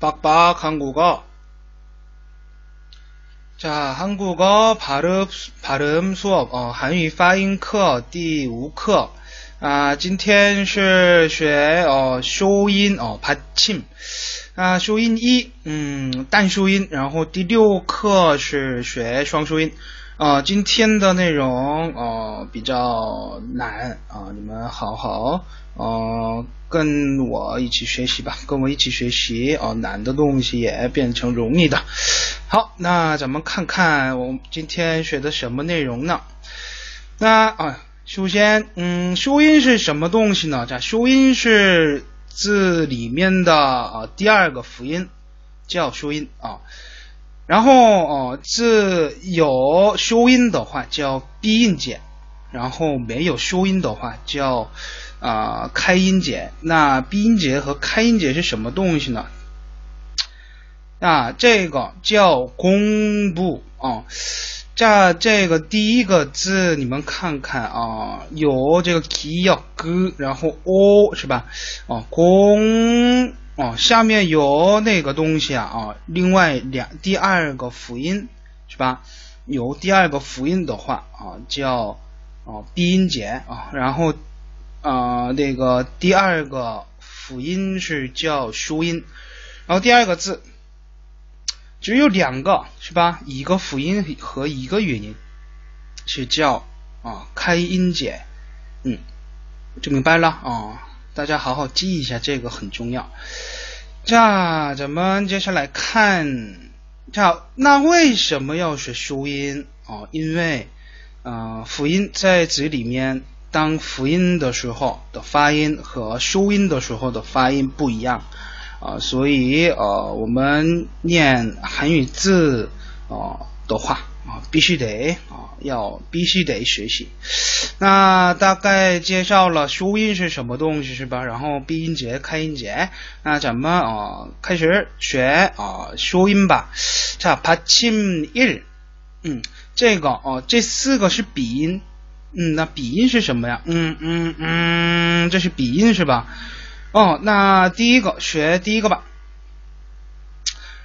빡빡 한국어. 자, 한국어 발음, 발음 수업, 어, 韩语 发音课第五课啊，今天是学哦收音哦받침啊收音一嗯单收音，然后第六课是学双收音 啊，今天的内容哦比较难啊，你们好好哦跟我一起学习吧，跟我一起学习哦，难的东西也变成容易的。好，那咱们看看我今天学的什么内容呢？那啊。首先，嗯，收音是什么东西呢？这收音是字里面的啊第二个辅音，叫收音啊。然后哦，字有收音的话叫闭音节，然后没有收音的话叫啊开音节。那闭音节和开音节是什么东西呢？啊，这个叫公布啊。这这个第一个字，你们看看啊，有这个 k 要 g，然后 o 是吧？哦，公哦，下面有那个东西啊啊，另外两第二个辅音是吧？有第二个辅音的话啊，叫哦闭音节啊，然后啊那个第二个辅音是叫收音，然后第二个字。只有两个是吧？一个辅音和一个元音是叫啊开音节，嗯，就明白了啊。大家好好记一下，这个很重要。这咱们接下来看，这那为什么要学收音啊？因为啊辅音在这里面，当辅音的时候的发音和收音的时候的发音不一样。啊，所以呃，我们念韩语字啊的话啊，必须得啊，要必须得学习。那大概介绍了收音是什么东西是吧？然后闭音节、开音节，那咱们啊开始学啊收音吧。자 받침 일， 嗯，这个哦，这四个是鼻音，嗯，那鼻音是什么呀？嗯嗯嗯，这是鼻音是吧？哦，那第一个学第一个吧。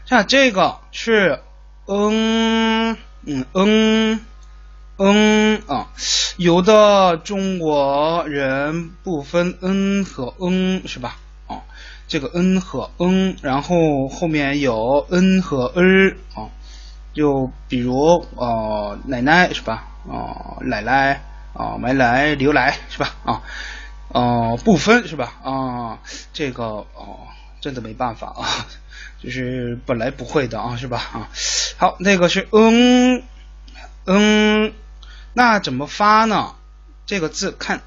像这个是嗯 嗯嗯嗯啊，有的中国人不分嗯和嗯是吧？啊，这个嗯和嗯，然后后面有嗯和儿啊，就比如啊奶奶是吧？啊奶奶啊买来牛奶是吧？啊。哦，不分是吧？啊，这个哦，真的没办法啊，就是本来不会的啊，是吧？啊，好，那个是嗯嗯，那怎么发呢？这个字看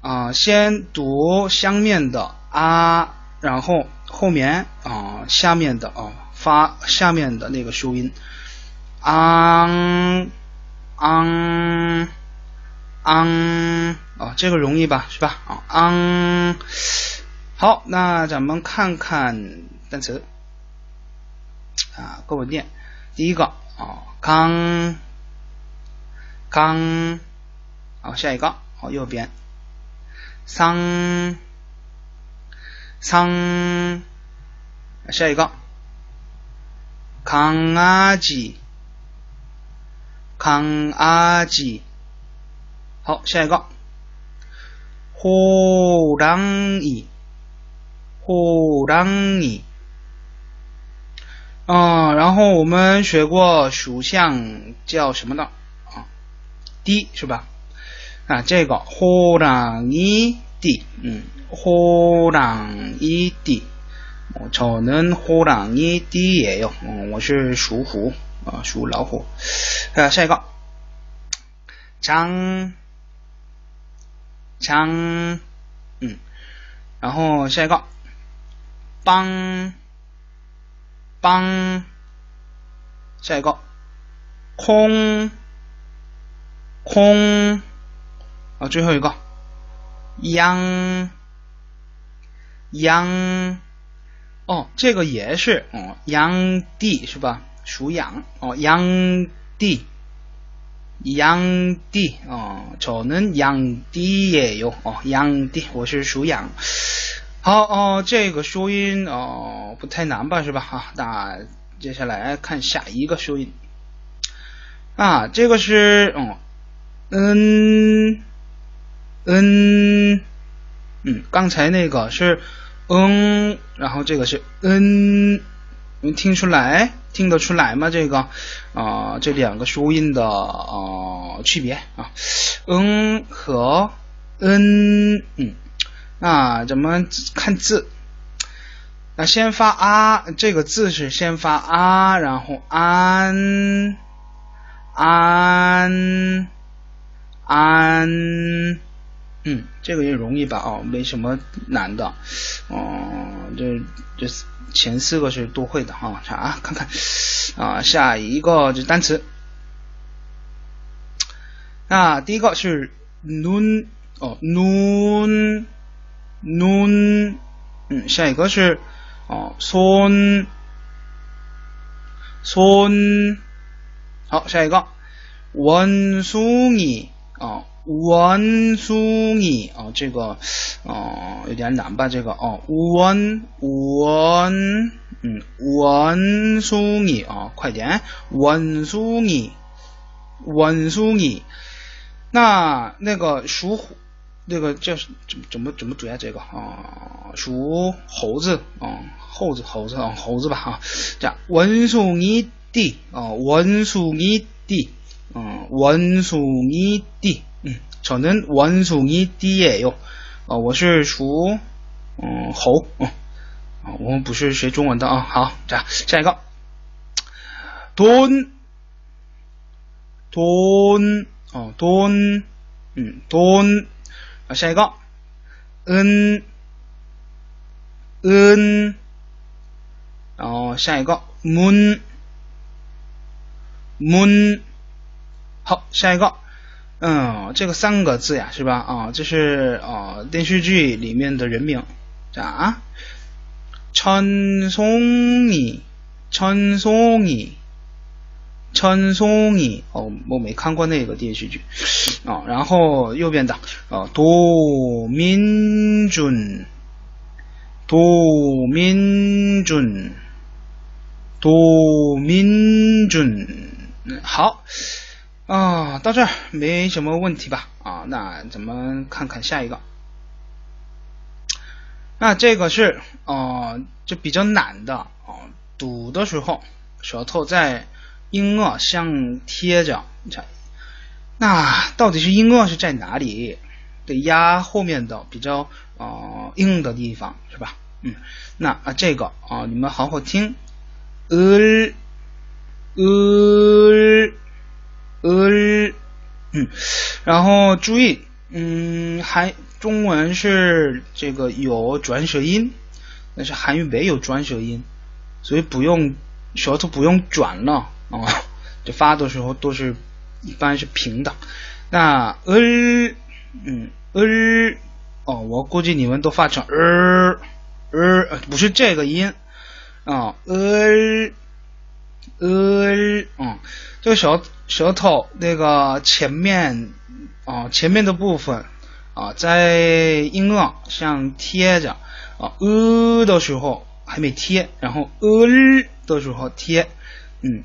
啊，先读上面的啊，然后后面啊下面的啊发下面的那个收音，昂昂昂。啊，这个容易吧，是吧？啊，昂，好那咱们看看单词。啊各文念。第一个啊康康好下一个。好右边。桑。桑。下一个。康阿吉康阿吉好下一个。豁然以 호랑 이， 啊，然后我们学过属相叫什么呢？啊，띠是吧？啊，这个호랑이 띠， 嗯，호랑이 띠， 저는호랑이띠예 요， 嗯，我是属虎啊，属老虎。啊，下一个，张。枪，嗯，然后下一个， 帮，帮，下一个，空，空，啊，最后一个，央，央，哦，这个也是，哦，央地是吧？属羊，哦，央地。羊地哦，저는양띠예요哦，羊地，我是属羊。 好哦，这个收音哦不太难吧，是吧？哈，那接下来看下一个收音啊，这个是嗯嗯嗯嗯，刚才那个是嗯，然后这个是嗯，能听出来听得出来吗？这个啊，这两个收音的啊区别啊，嗯和嗯嗯。啊，怎么看字？那先发啊，这个字是先发啊，然后安安安，嗯，这个也容易吧？哦，没什么难的。哦，这这前四个是都会的哈。啊？看看啊，下一个这单词。那第一个是 nun 哦，nun。 눈 음, 下一个是 어, 손, 손, 好，下一个 원숭이, 어, 원숭이, 어, 这个, 어, 有点难吧这个, 어, 원, 원, 음, 원숭이, 어, 快点, 원숭이, 원숭이, 那那个属虎。 那个叫怎怎么怎么读呀？这个啊，属猴子啊，猴子猴子啊，猴子吧啊，叫文殊尼地啊，文殊尼地啊，文殊尼地，嗯，저는원숭이띠예 요， 啊，我是属嗯猴啊，啊，我们不是学中文的啊，好，这样下一个，돈 돈， 哦，돈嗯，돈 下一个，嗯嗯，然后下一个，moon moon，好，下一个，嗯，这个三个字呀，是吧？啊，这是啊电视剧里面的人名，啊，陈松义，陈松义。陈松义哦，我没看过那个电视剧啊。然后右边的啊，杜明俊，杜明俊，杜明俊，好啊，到这儿没什么问题吧？啊，那咱们看看下一个。那这个是啊，就比较难的啊，读的时候舌头在。音腭相贴着，你看，那到底是音腭是在哪里？得压后面的比较啊硬的地方，是吧？嗯，那啊这个啊你们好好听，呃呃呃，嗯，然后注意，嗯，还中文是这个有转舌音，但是韩语没有转舌音，所以不用舌头不用转了。哦，这发的时候都是一般是平的。那呃，嗯呃，哦，我估计你们都发成呃呃，不是这个音啊呃呃，嗯，这个舌舌头那个前面啊前面的部分啊在音腭上贴着啊呃的时候还没贴，然后呃的时候贴，嗯。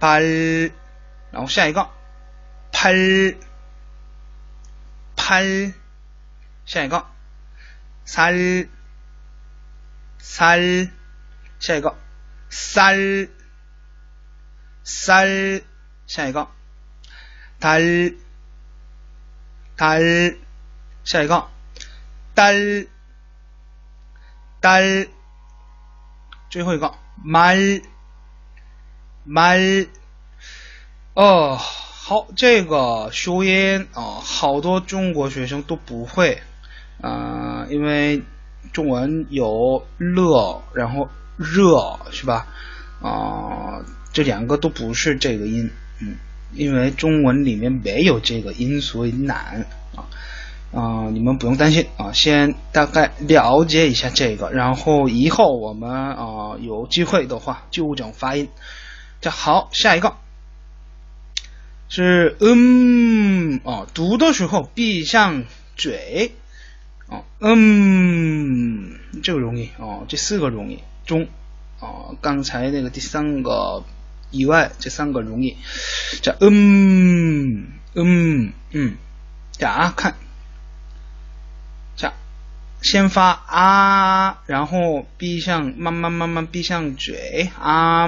팔, 然后下一个팔 팔, 下一个 살, 살, 下一个 쌀, 쌀, 下一个 달, 달, 下一个 딸, 딸, 最后一个말 말， 哦，好，这个修音啊，好多中国学生都不会啊，因为中文有乐，然后热，是吧？啊，这两个都不是这个音，嗯，因为中文里面没有这个音，所以难啊。啊，你们不用担心啊，先大概了解一下这个，然后以后我们啊有机会的话纠正发音。这好，下一个。是嗯哦，读的时候闭上嘴。哦，嗯，这个容易。哦，这四个容易。中哦，刚才那个第三个以外，这三个容易。这嗯嗯嗯，呀，看。先发啊，然后闭上，慢慢慢慢闭上嘴，啊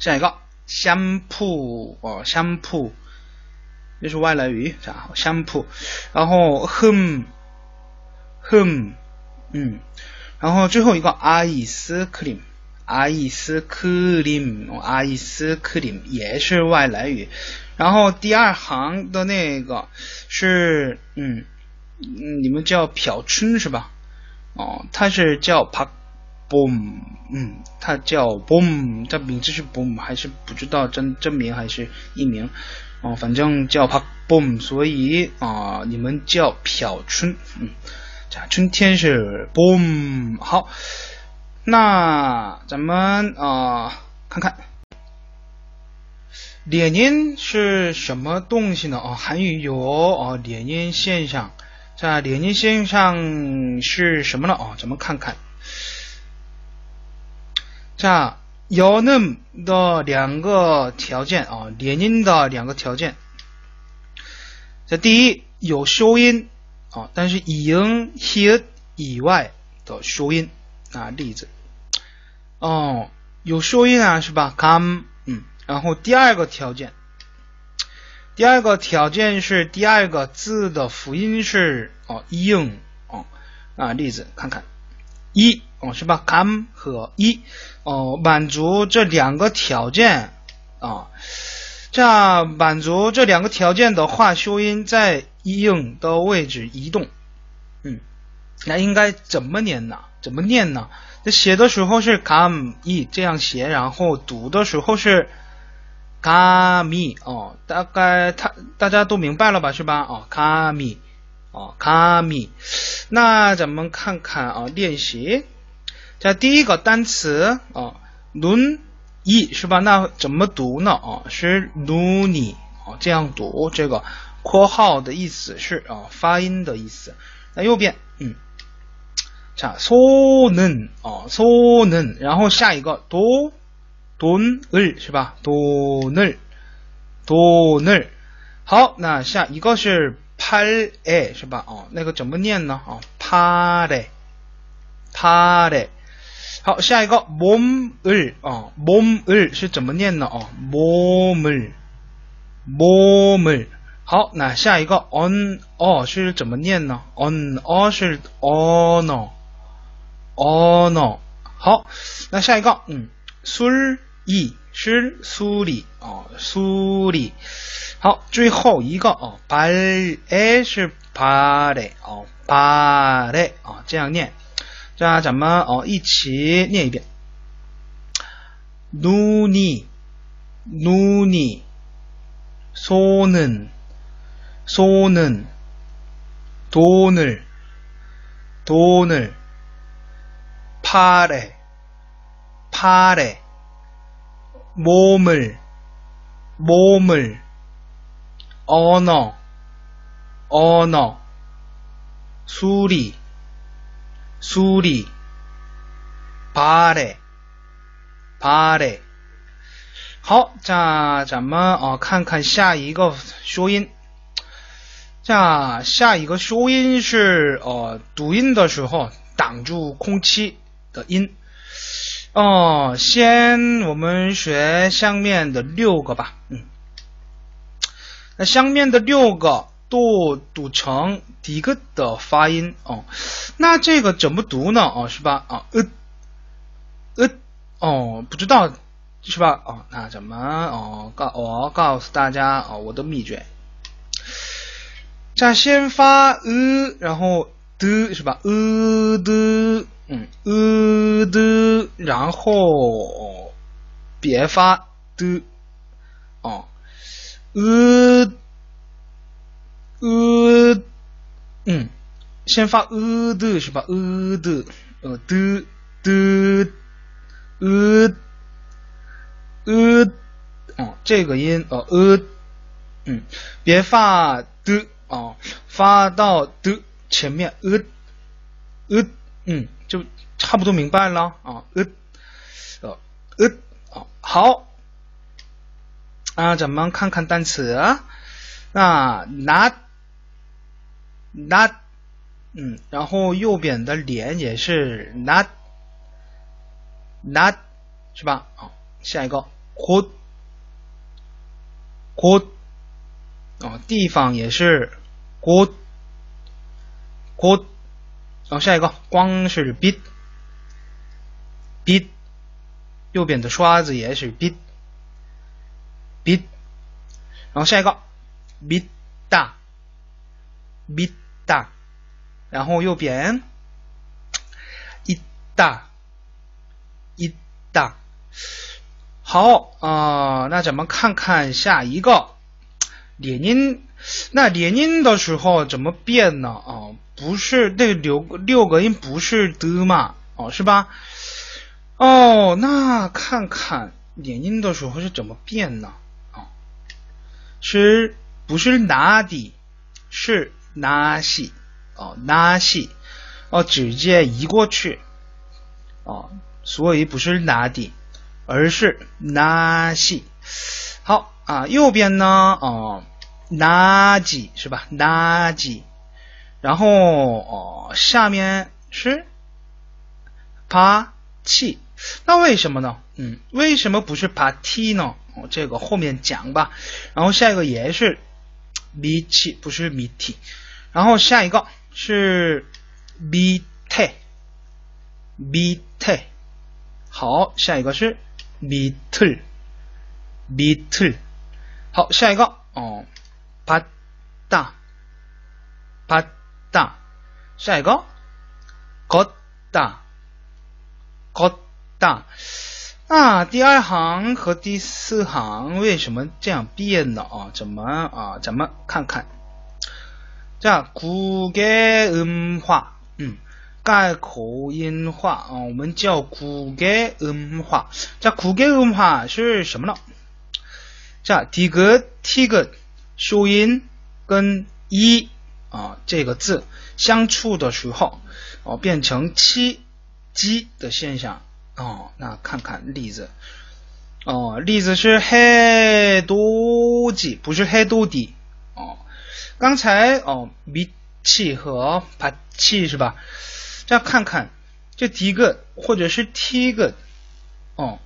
下一个香铺哦，香铺，这是外来语，对？香铺，然后哼哼，嗯，然后最后一个阿伊斯克林，阿伊斯克林，阿伊斯克林也是外来语。然后第二行的那个是，嗯，你们叫朴春是吧？哦，他是叫朴。Boom，嗯，他叫 Boom，他名字是 Boom，还是不知道真真名还是艺名？哦，反正叫 Park Boom，所以啊，你们叫朴春，嗯，这春天是 Boom。好，那咱们啊看看，列宁是什么东西呢？啊，韩语有啊，列宁现象。在列宁先生是什么呢？哦，咱们看看。下有那么的两个条件啊，连音的两个条件。这第一有收音啊，但是音 here 以外的收音啊，例子哦，有收音啊，是吧？come 嗯，然后第二个条件。第二个条件是第二个字的辅音是哦，ing 哦啊，例子看看一哦是吧？come 和一哦，满足这两个条件啊，这样满足这两个条件的话，修音在硬的位置移动，嗯，那应该怎么念呢？怎么念呢？这写的时候是 come 一这样写，然后读的时候是。卡米哦，大概他大家都明白了吧，是吧？哦，卡米哦，卡米。那咱们看看啊，练习。这第一个单词啊，눈이是吧？那怎么读呢？啊，是눈이哦，这样读。这个括号的意思是啊，发音的意思。那右边，嗯，자소는哦，소 는， 然后下一个도 돈을是吧？돈을돈을好，那下一个是팔에是吧？哦，那个怎么念呢？啊，팔에팔에 好，下一个몸을啊，몸을是怎么念呢？啊，몸을몸을好，那下一个 on 어是怎么念呢？on 어是 honor honor 好，那下一个嗯，술一是苏里哦，苏里。好，最后一个哦，巴诶是巴的哦，巴的哦，这样念。 这样咱们哦一起念一遍。눈이눈이손은손은돈을돈을팔에팔에 몸을 몸을 언어 언어 수리 苏里巴雷巴雷好，这咱们啊、看看下一个收音。这下一个收音是呃读音的时候挡住空气的音。哦、先我们学下面的六个吧。嗯，那下面的六个都读成第一个的发音哦。那这个怎么读呢？哦，是吧？啊，呃，呃，哦，不知道是吧？哦，那怎么哦告我告诉大家哦我的秘诀。这先发呃，然后的是吧？呃的，嗯，呃的，然后别发的，哦，呃，呃，嗯，先发呃的是吧？呃的，呃的的，呃，呃，哦，这个音哦呃，嗯，别发的。哦，发到的前面，呃，呃，嗯，就差不多明白了啊，呃，呃，呃，好，啊，咱们看看单词啊，那 not，not，嗯，然后右边的脸也是 not，not，是吧？啊，下一个 could，could，哦，地方也是。锅锅，然后下一个光是 bit bit，右边的刷子也是 bit bit，然后下一个 bit 大 bit 大，然后右边一大一大，好啊，那咱们看看下一个连音。那连音的时候怎么变呢？啊，不是那六六个音不是的嘛？哦，是吧？哦，那看看连音的时候是怎么变呢？啊，是不是拿的？是拿西哦，拿西哦，直接移过去哦，所以不是拿的，而是拿西。好啊，右边呢？哦。垃圾是吧？垃圾，然后哦，下面是爬气，那为什么呢？嗯，为什么不是爬梯呢？哦，这个后面讲吧。然后下一个也是米气，不是米梯。然后下一个是米特，米特。好，下一个是米特，米特。好，下一个哦。啪哒，啪哒，下一个，걷 다， 걷 다。 啊，第二行和第四行为什么这样变呢？啊，怎么啊？咱们看看。 这古改음화嗯，改口音化啊，我们叫古改음화这古改음화是什么呢？这第一个，第一个。收音跟一啊这个字相处的时候，哦变成七鸡的现象哦，那看看例子哦，例子是黑多鸡，不是黑多低哦。 刚才哦米气和帕气是吧？再看看这第一个或者是第一个哦，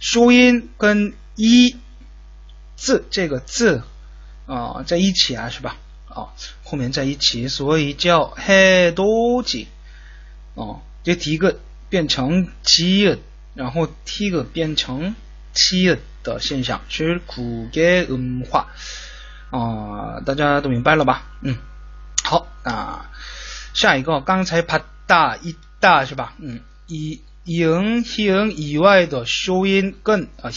收音跟一字这个字。啊，在一起啊，是吧？啊，后面在一起，所以叫黑多吉。哦，这第一个变成七，然后第一个变成七的现象是苦给文化。哦大家都明白了吧？嗯好啊下一个刚才啪嗒一嗒是吧？嗯以以以外的收音跟啊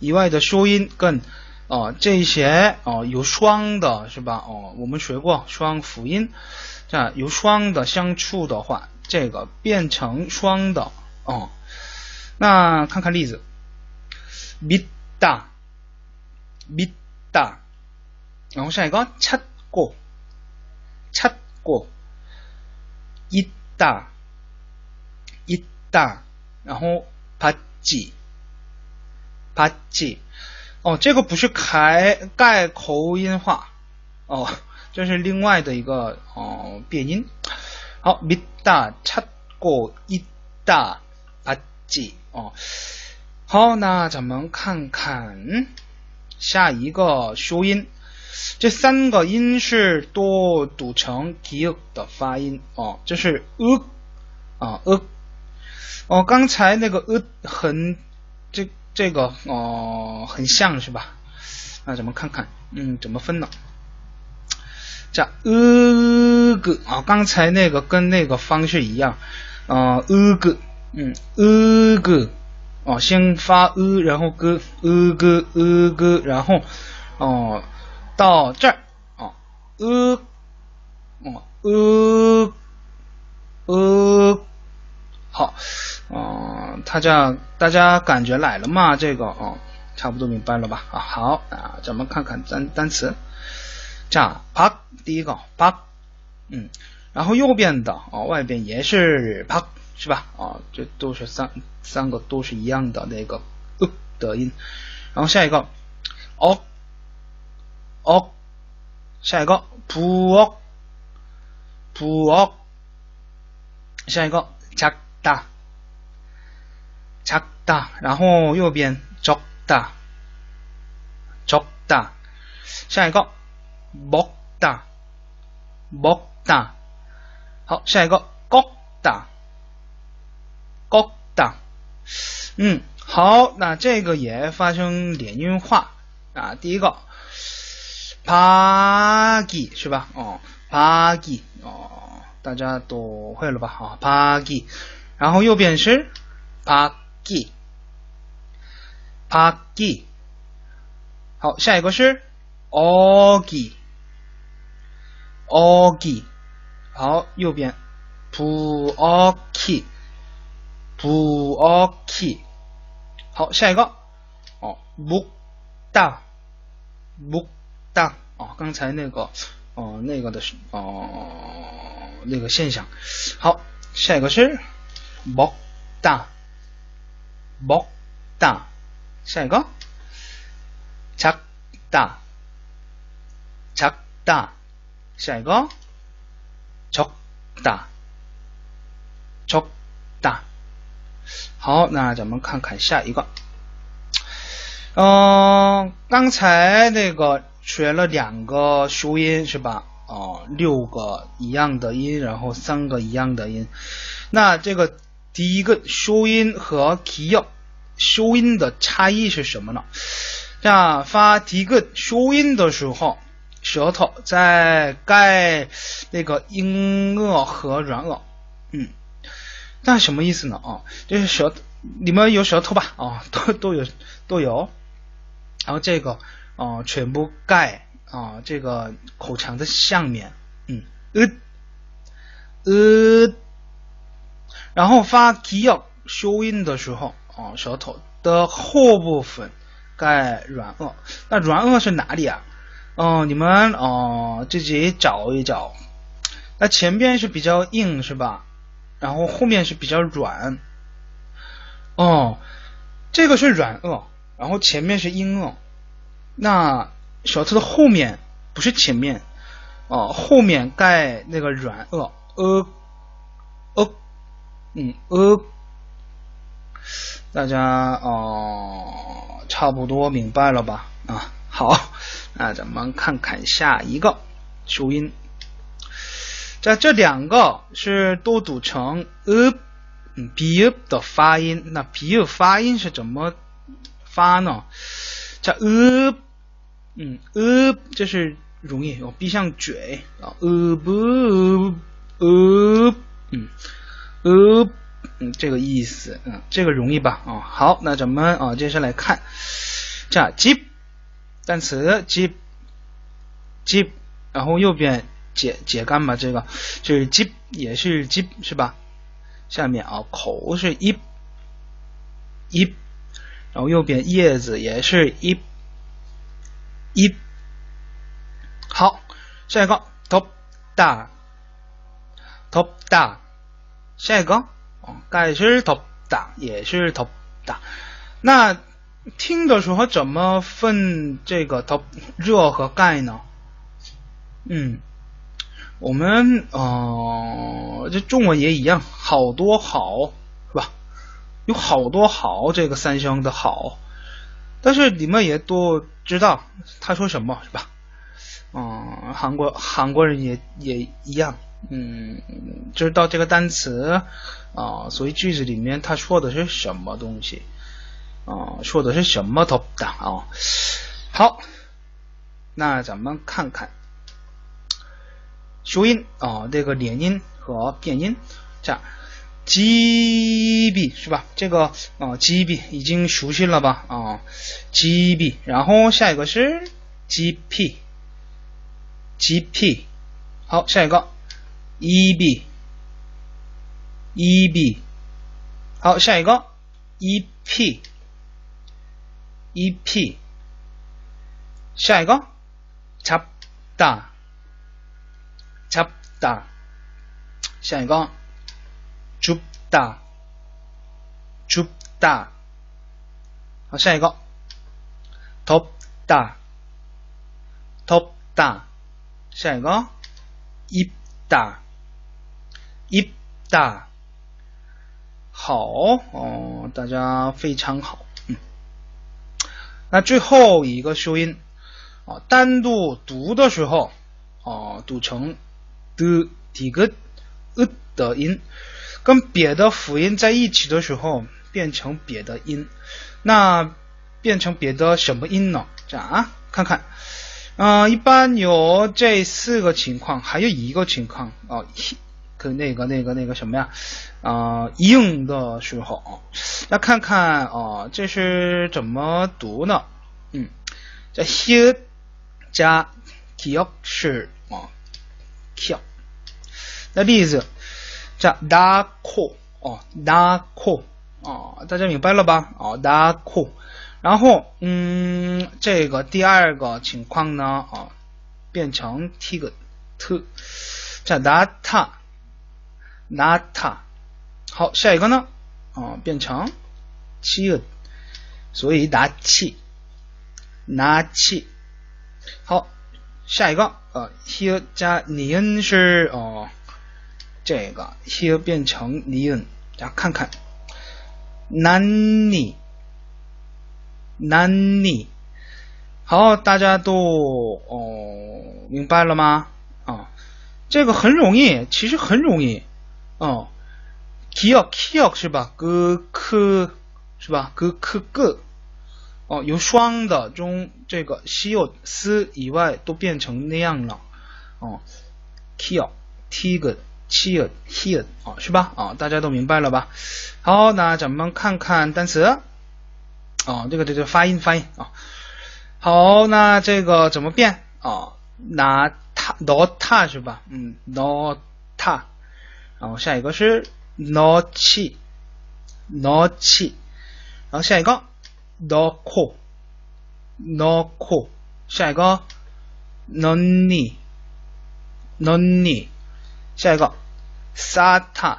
以外的收音跟哦这些哦有双的是吧？哦我们学过双辅音这样有双的相处的话这个变成双的哦。那看看例子 bita，bi 大 다， 然后下一个찾 고， 찾 고， 있 다， 있 다， 然后받 지， 받 지。 哦，这个不是改改口音化，哦， 这是另外的一个哦变音。好，믿다찾고있다봤지哦。好，那咱们看看下一个修音。 这三个音是都读成 q 的发音哦，这是 u 啊 u 哦，刚才那个 u 很这这个哦很像是吧？那咱们看看，嗯，怎么分呢？这 u 个啊，刚才那个跟那个方式一样啊 u 个，嗯 u 个哦，先发 u，然后个 u 个 u 个，然后哦。到这儿啊，呃，哦，呃，呃，好，嗯，他这样大家感觉来了吗？这个啊，差不多明白了吧？啊，好啊，咱们看看单单词，这样啪，第一个啪，嗯，然后右边的啊，外边也是啪，是吧？啊，这都是三三个都是一样的那个呃的音，然后下一个哦。 억, 下一个 부엌, 부엌, 下一个 작다, 작다, 然后右边 적다, 적다, 下一个 먹다, 먹다, 好，下一个 꺾다, 꺾다, 嗯，好，那这个也发生连音化啊，第一个。 啪给是吧？哦啪给哦大家都会了吧？好啪给然后右边是啪给啪给好下一个是 og og 好右边。普 ok 普 ok 好下一个。哦木大木大啊，刚才那个哦，那个的是哦，那个现象。好，下一个是먹 다， 먹 다， 下一个작다 작 다， 下一个적 다， 적 다。 好，那咱们看看下一个。嗯，刚才那个。 学了两个修音是吧？哦，六个一样的音，然后三个一样的音。那这个第一个修音和提要修音的差异是什么呢？样发第一个修音的时候，舌头在盖那个硬腭和软腭。嗯，那什么意思呢？啊，就是舌，你们有舌头吧？啊，都都有都有。然后这个。哦，全部盖啊，这个口腔的下面，嗯，呃，呃，然后发 k 要修音的时候，啊，舌头的后部分盖软腭，那软腭是哪里啊？哦，你们哦自己找一找，那前边是比较硬是吧？然后后面是比较软，哦，这个是软腭，然后前面是硬腭。那小车的后面不是前面哦，后面盖那个软腭，呃，呃，嗯，呃，大家哦，差不多明白了吧？啊，好，那咱们看看下一个收音，在这两个是都读成呃，嗯，b 的发音，那 b 发音是怎么发呢？叫呃。嗯，呃，这是容易，我闭上嘴啊，呃不，呃，嗯，呃，嗯，这个意思，嗯，这个容易吧？啊，好，那咱们啊，接下来看，这样，j 单词 j j 然后右边解解干吧，这个就是 j 也是 j 是吧？下面啊，口是一，一，然后右边叶子也是一。一，好，下一个 top 大，top 大，下一个哦，盖是 top 大，也是 top 大。那听的时候怎么分这个 top 热和盖呢？嗯，我们呃，这中文也一样，好多好是吧？有好多好这个三声的好，但是你们也都知道他说什么是吧？嗯，韩国韩国人也也一样，嗯，知道这个单词啊，所以句子里面他说的是什么东西啊？说的是什么덥다啊？好，那咱们看看修音啊，这个连音和变音，这样 ，G B 是吧？这个啊，G B 已经熟悉了吧？啊，G B，然后下一个是 G P。GP，好，下一个 EB，EB，好，下一个 EP，EP，下一个 잡다，잡다，下一个 다, 죽 다. 好，下一个.덮 다, 덮 다. 下一个.입 다, 입 다. 好。哦，大家非常好。嗯。那最后一个修音，啊，单独读的时候，啊，读成的第个的音。跟别的辅音在一起的时候变成别的音，那变成别的什么音呢？这样啊，看看。嗯，一般有这四个情况，还有一个情况啊，跟那个那个那个什么呀，啊，硬的时候，那看看啊，这是怎么读呢？嗯，这 he 加 k 是啊 k。那例子，这 da ko 哦，da ko 啊，大家明白了吧？哦，da ko。然后，嗯，这个第二个情况呢，啊，变成 t 个 t，叫 nata，nata。好，下一个呢，啊，变成七个，所以拿气，拿气。好，下一个，呃，here 加 nian 是哦，这个 here 变成 nian，大家看看，nani。难你，好，大家都哦明白了吗？啊，这个很容易，其实很容易哦。kiok kiok 是吧？个科是吧？个科个哦，有双的中这个西有斯以外都变成那样了哦。kiok tig tig cheer, hear 啊是吧？啊，大家都明白了吧？好，那咱们看看单词。哦，这个这个发音发音啊，好，那这个怎么变啊？拿它 not 它是吧？嗯，not 它，然后下一个是挪气挪气，然后下一个 not cool，not cool，下一个 nonni nonni，下一个。sata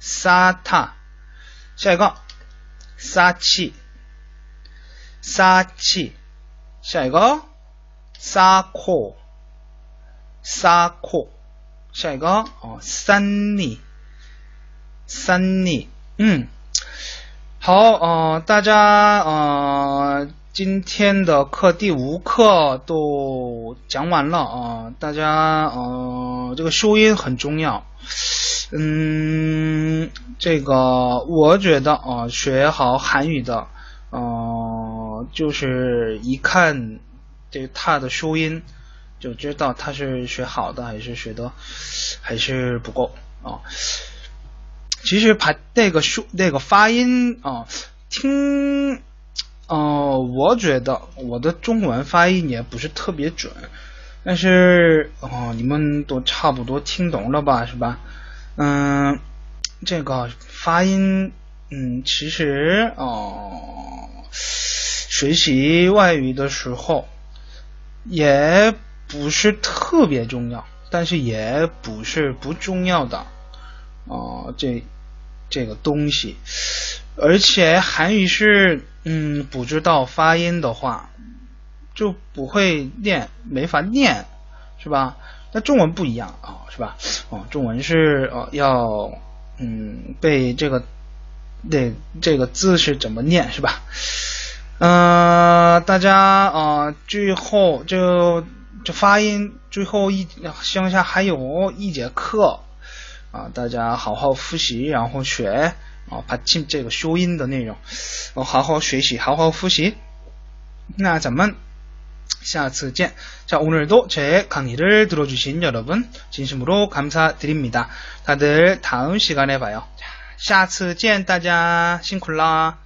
sata，下一个。杀气，杀气，下一个。沙阔，沙阔，下一个。哦，三逆，三逆，嗯，好，呃，大家呃，今天的课第五课都讲完了啊，大家呃，这个收音很重要。嗯，这个我觉得啊，学好韩语的，呃，就是一看这他的收音，就知道他是学好的还是学的还是不够啊。其实排那个书那个发音啊，听，呃，我觉得我的中文发音也不是特别准，但是哦，你们都差不多听懂了吧，是吧？嗯，这个发音，嗯，其实哦，学习外语的时候也不是特别重要，但是也不是不重要的哦，这这个东西，而且韩语是，嗯，不知道发音的话就不会念，没法念，是吧？那中文不一样啊，是吧？哦，中文是哦要嗯背这个这这个字是怎么念，是吧？嗯，大家啊，最后就就发音最后一剩下还有一节课啊，大家好好复习，然后学 啊，把进这个修音的内容，哦，好好学习，好好复习。那咱们下次见。자오늘도제강의를들어주신여러분진심으로감사드립니다大家다음시간에봐요下次见，大家辛苦啦。